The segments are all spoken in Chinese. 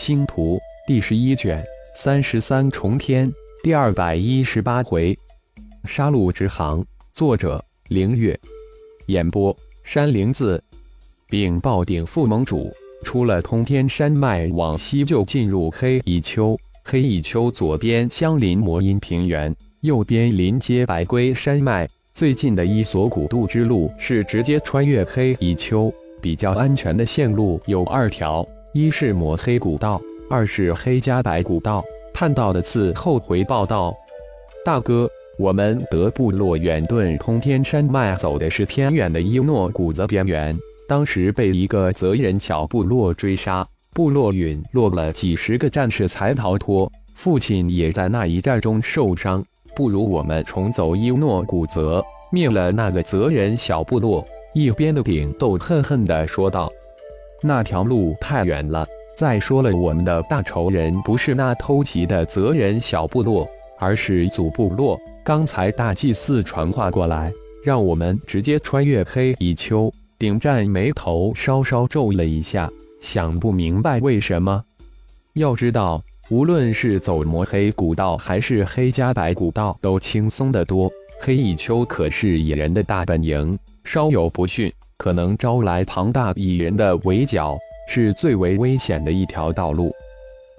星图第十一卷三十三重天第二百一十八回，杀戮之行。作者：凌月。演播：山灵子。禀报顶副盟主，出了通天山脉往西就进入黑蚁丘。黑蚁丘左边相邻魔音平原，右边临接白龟山脉。最近的一所古渡之路是直接穿越黑蚁丘，比较安全的线路有二条。一是抹黑古道，二是黑加白古道。探道的次后回报道：“大哥，我们德部落远遁通天山脉，走的是偏远的伊诺谷泽边缘。当时被一个泽人小部落追杀，部落陨落了几十个战士才逃脱。父亲也在那一战中受伤。不如我们重走伊诺谷泽，灭了那个泽人小部落。”一边的顶斗恨恨地说道。那条路太远了。再说了，我们的大仇人不是那偷袭的泽人小部落，而是祖部落。刚才大祭司传话过来，让我们直接穿越黑蚁丘。顶战眉头稍稍皱了一下，想不明白为什么。要知道，无论是走魔黑古道还是黑加白古道，都轻松得多。黑蚁丘可是蚁人的大本营，稍有不逊。可能招来庞大蚁人的围剿，是最为危险的一条道路。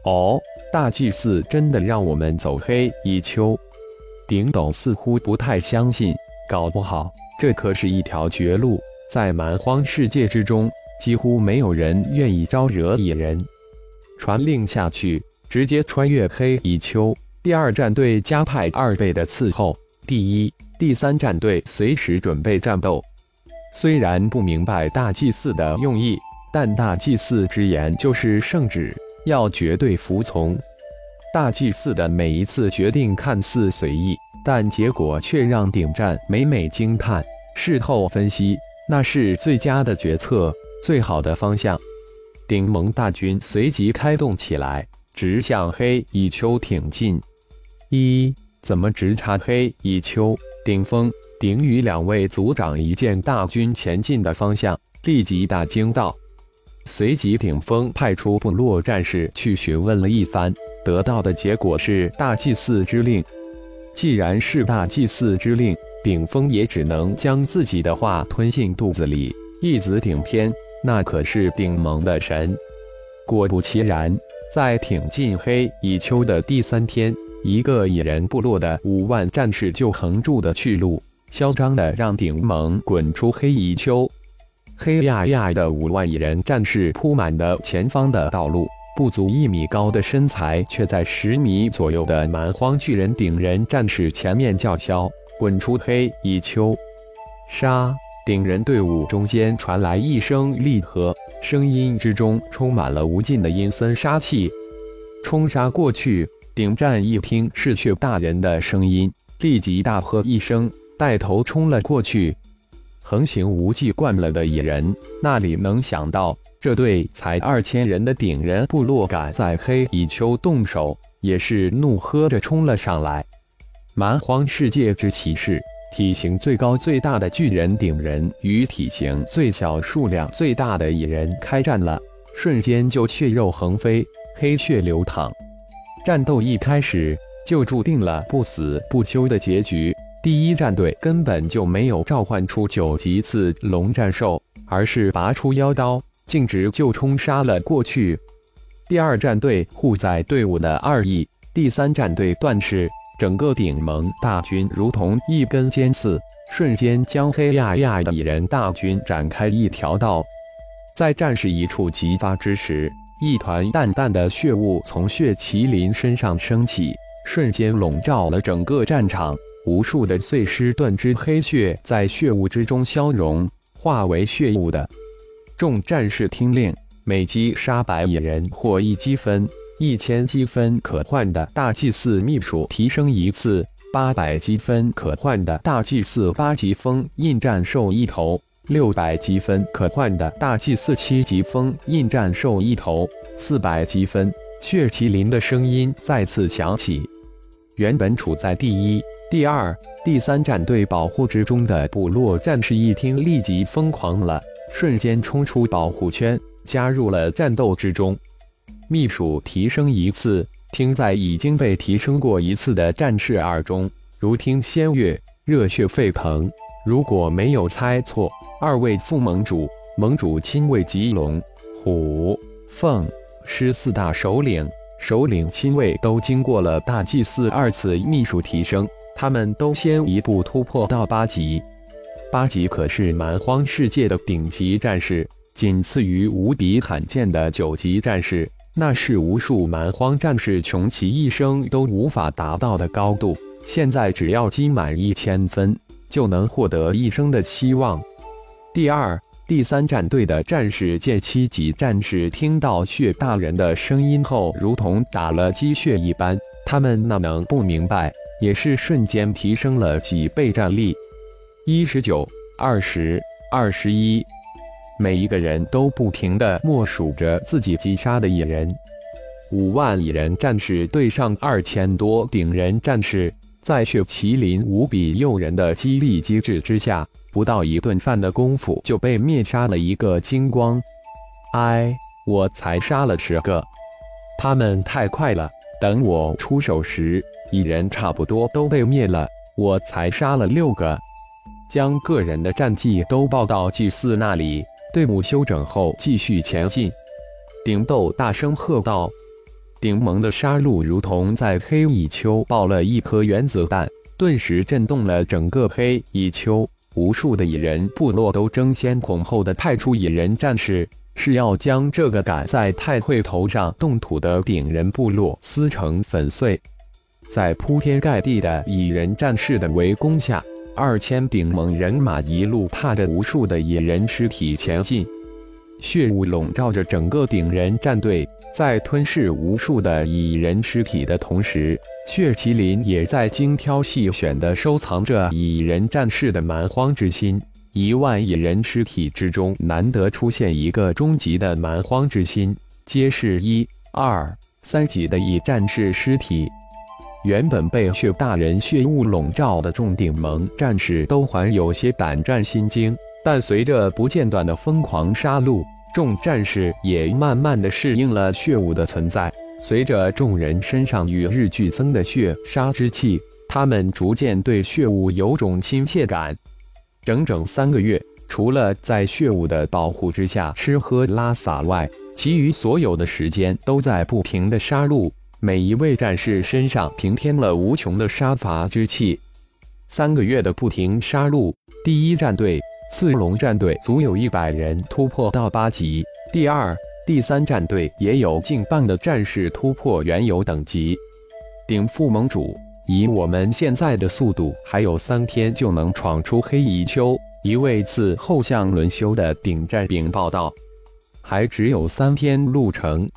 哦，大祭司真的让我们走黑蚁丘？顶斗似乎不太相信，搞不好这可是一条绝路。在蛮荒世界之中，几乎没有人愿意招惹蚁人。传令下去，直接穿越黑蚁丘。第二战队加派二倍的伺候，第一、第三战队随时准备战斗。虽然不明白大祭司的用意，但大祭司之言就是圣旨，要绝对服从。大祭司的每一次决定看似随意，但结果却让顶战每每惊叹。事后分析，那是最佳的决策，最好的方向。顶盟大军随即开动起来，直向黑蚁丘挺进。一，怎么直插黑蚁丘？顶峰。顶与两位族长一见大军前进的方向，立即大惊道。随即，顶峰派出部落战士去询问了一番，得到的结果是大祭祀之令。既然是大祭祀之令，顶峰也只能将自己的话吞进肚子里。一子顶天，那可是顶盟的神。果不其然，在挺进黑蚁丘的第三天，一个蚁人部落的五万战士就横住的去路。嚣张的让顶盟滚出黑蚁丘，黑压压的五万蚁人战士铺满的前方的道路，不足一米高的身材却在十米左右的蛮荒巨人顶人战士前面叫嚣：“滚出黑蚁丘！”杀！顶人队伍中间传来一声厉喝，声音之中充满了无尽的阴森杀气。冲杀过去！顶战一听是血大人的声音，立即大喝一声。带头冲了过去，横行无忌惯了的蚁人，那里能想到这对才二千人的顶人部落敢在黑蚁丘动手，也是怒喝着冲了上来。蛮荒世界之骑士，体型最高最大的巨人顶人与体型最小、数量最大的蚁人开战了，瞬间就血肉横飞，黑血流淌。战斗一开始就注定了不死不休的结局。第一战队根本就没有召唤出九级次龙战兽，而是拔出妖刀，径直就冲杀了过去。第二战队护在队伍的二翼，第三战队断翅，整个顶盟大军如同一根尖刺，瞬间将黑压压的蚁人大军展开一条道。在战士一触即发之时，一团淡淡的血雾从血麒麟身上升起，瞬间笼罩了整个战场。无数的碎尸断肢黑血在血雾之中消融，化为血雾的。众战士听令，每击杀百野人获一积分，一千积分可换的大祭司秘书提升一次，八百积分可换的大祭司八级封印战兽一头，六百积分可换的大祭司七级封印战兽一头，四百积分。血麒麟的声音再次响起。原本处在第一。第二、第三战队保护之中的部落战士一听，立即疯狂了，瞬间冲出保护圈，加入了战斗之中。秘书提升一次，听在已经被提升过一次的战士耳中，如听仙乐，热血沸腾。如果没有猜错，二位副盟主、盟主亲卫吉龙、虎、凤、狮四大首领，首领亲卫都经过了大祭司二次秘术提升，他们都先一步突破到八级。八级可是蛮荒世界的顶级战士，仅次于无比罕见的九级战士。那是无数蛮荒战士穷其一生都无法达到的高度。现在只要积满一千分，就能获得一生的希望。第二、第三战队的战士见七级战士听到血大人的声音后，如同打了鸡血一般，他们哪能不明白？也是瞬间提升了几倍战力。一十九、二十、二十一。每一个人都不停地默数着自己击杀的蚁人，五万蚁人战士对上二千多顶人战士，在血麒麟无比诱人的激励机制之下，不到一顿饭的功夫就被灭杀了一个精光。哎，我才杀了十个，他们太快了。等我出手时，蚁人差不多都被灭了，我才杀了六个。将个人的战绩都报到祭祀那里。队伍休整后，继续前进。顶斗大声喝道：“顶盟的杀戮如同在黑蚁丘爆了一颗原子弹，顿时震动了整个黑蚁丘。无数的蚁人部落都争先恐后的派出蚁人战士，是要将这个敢在太会头上动土的顶人部落撕成粉碎。在铺天盖地的蚁人战士的围攻下。”二千顶猛人马一路踏着无数的蚁人尸体前进，血雾笼罩着整个顶人战队，在吞噬无数的蚁人尸体的同时，血麒麟也在精挑细选地收藏着蚁人战士的蛮荒之心。一万蚁人尸体之中，难得出现一个终极的蛮荒之心，皆是一、二、三级的蚁战士尸体。原本被血大人血雾笼罩的众顶盟战士都还有些胆战心惊，但随着不间断的疯狂杀戮，众战士也慢慢的适应了血雾的存在。随着众人身上与日俱增的血杀之气，他们逐渐对血雾有种亲切感。整整三个月，除了在血雾的保护之下吃喝拉撒外，其余所有的时间都在不停的杀戮。每一位战士身上平添了无穷的杀伐之气。三个月的不停杀戮，第一战队刺龙战队足有一百人突破到八级，第二、第三战队也有近半的战士突破原有等级。顶副盟主，以我们现在的速度，还有三天就能闯出黑蚁丘。一位次后向轮休的顶战兵报道：“还只有三天路程。”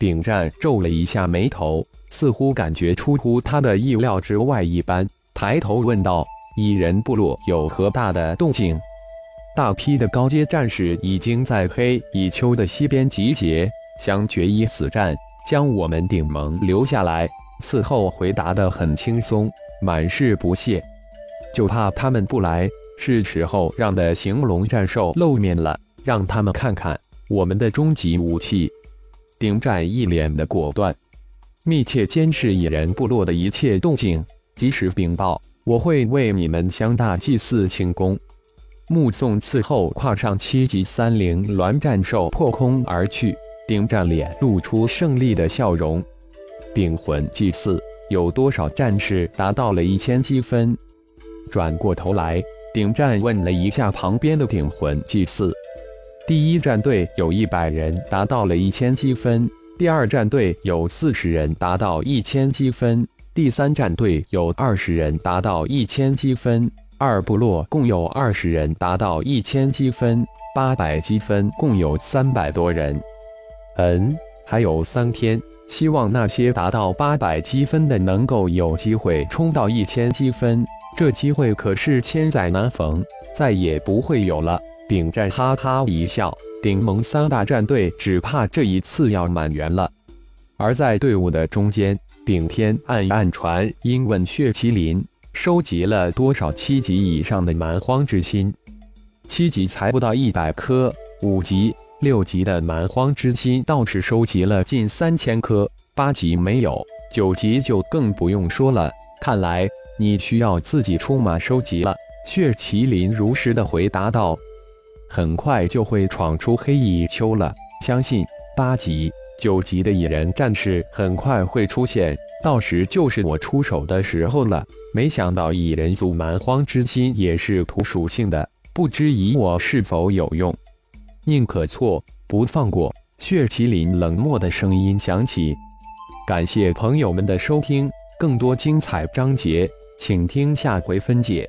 顶战皱了一下眉头，似乎感觉出乎他的意料之外一般，抬头问道：“蚁人部落有何大的动静？”大批的高阶战士已经在黑蚁丘的西边集结，想决一死战，将我们顶盟留下来。伺候回答得很轻松，满是不屑，就怕他们不来。是时候让的行龙战兽露面了，让他们看看我们的终极武器。顶战一脸的果断，密切监视蚁人部落的一切动静，及时禀报。我会为你们向大祭祀庆功。目送伺候跨上七级三灵鸾战兽破空而去，顶战脸露出胜利的笑容。顶魂祭祀有多少战士达到了一千积分？转过头来，顶战问了一下旁边的顶魂祭祀。第一战队有一百人达到了一千积分，第二战队有四十人达到一千积分，第三战队有二十人达到一千积分，二部落共有二十人达到一千积分，八百积分共有三百多人。嗯，还有三天，希望那些达到八百积分的能够有机会冲到一千积分，这机会可是千载难逢，再也不会有了。顶战哈哈一笑，顶盟三大战队只怕这一次要满员了。而在队伍的中间，顶天暗暗传音问血麒麟：收集了多少七级以上的蛮荒之心？七级才不到一百颗，五级、六级的蛮荒之心倒是收集了近三千颗，八级没有，九级就更不用说了。看来你需要自己出马收集了。血麒麟如实的回答道：“很快就会闯出黑蚁丘了，相信八级、九级的蚁人战士很快会出现，到时就是我出手的时候了。”没想到蚁人族蛮荒之心也是土属性的，不知以我是否有用？宁可错，不放过。血麒麟冷漠的声音响起。感谢朋友们的收听，更多精彩章节，请听下回分解。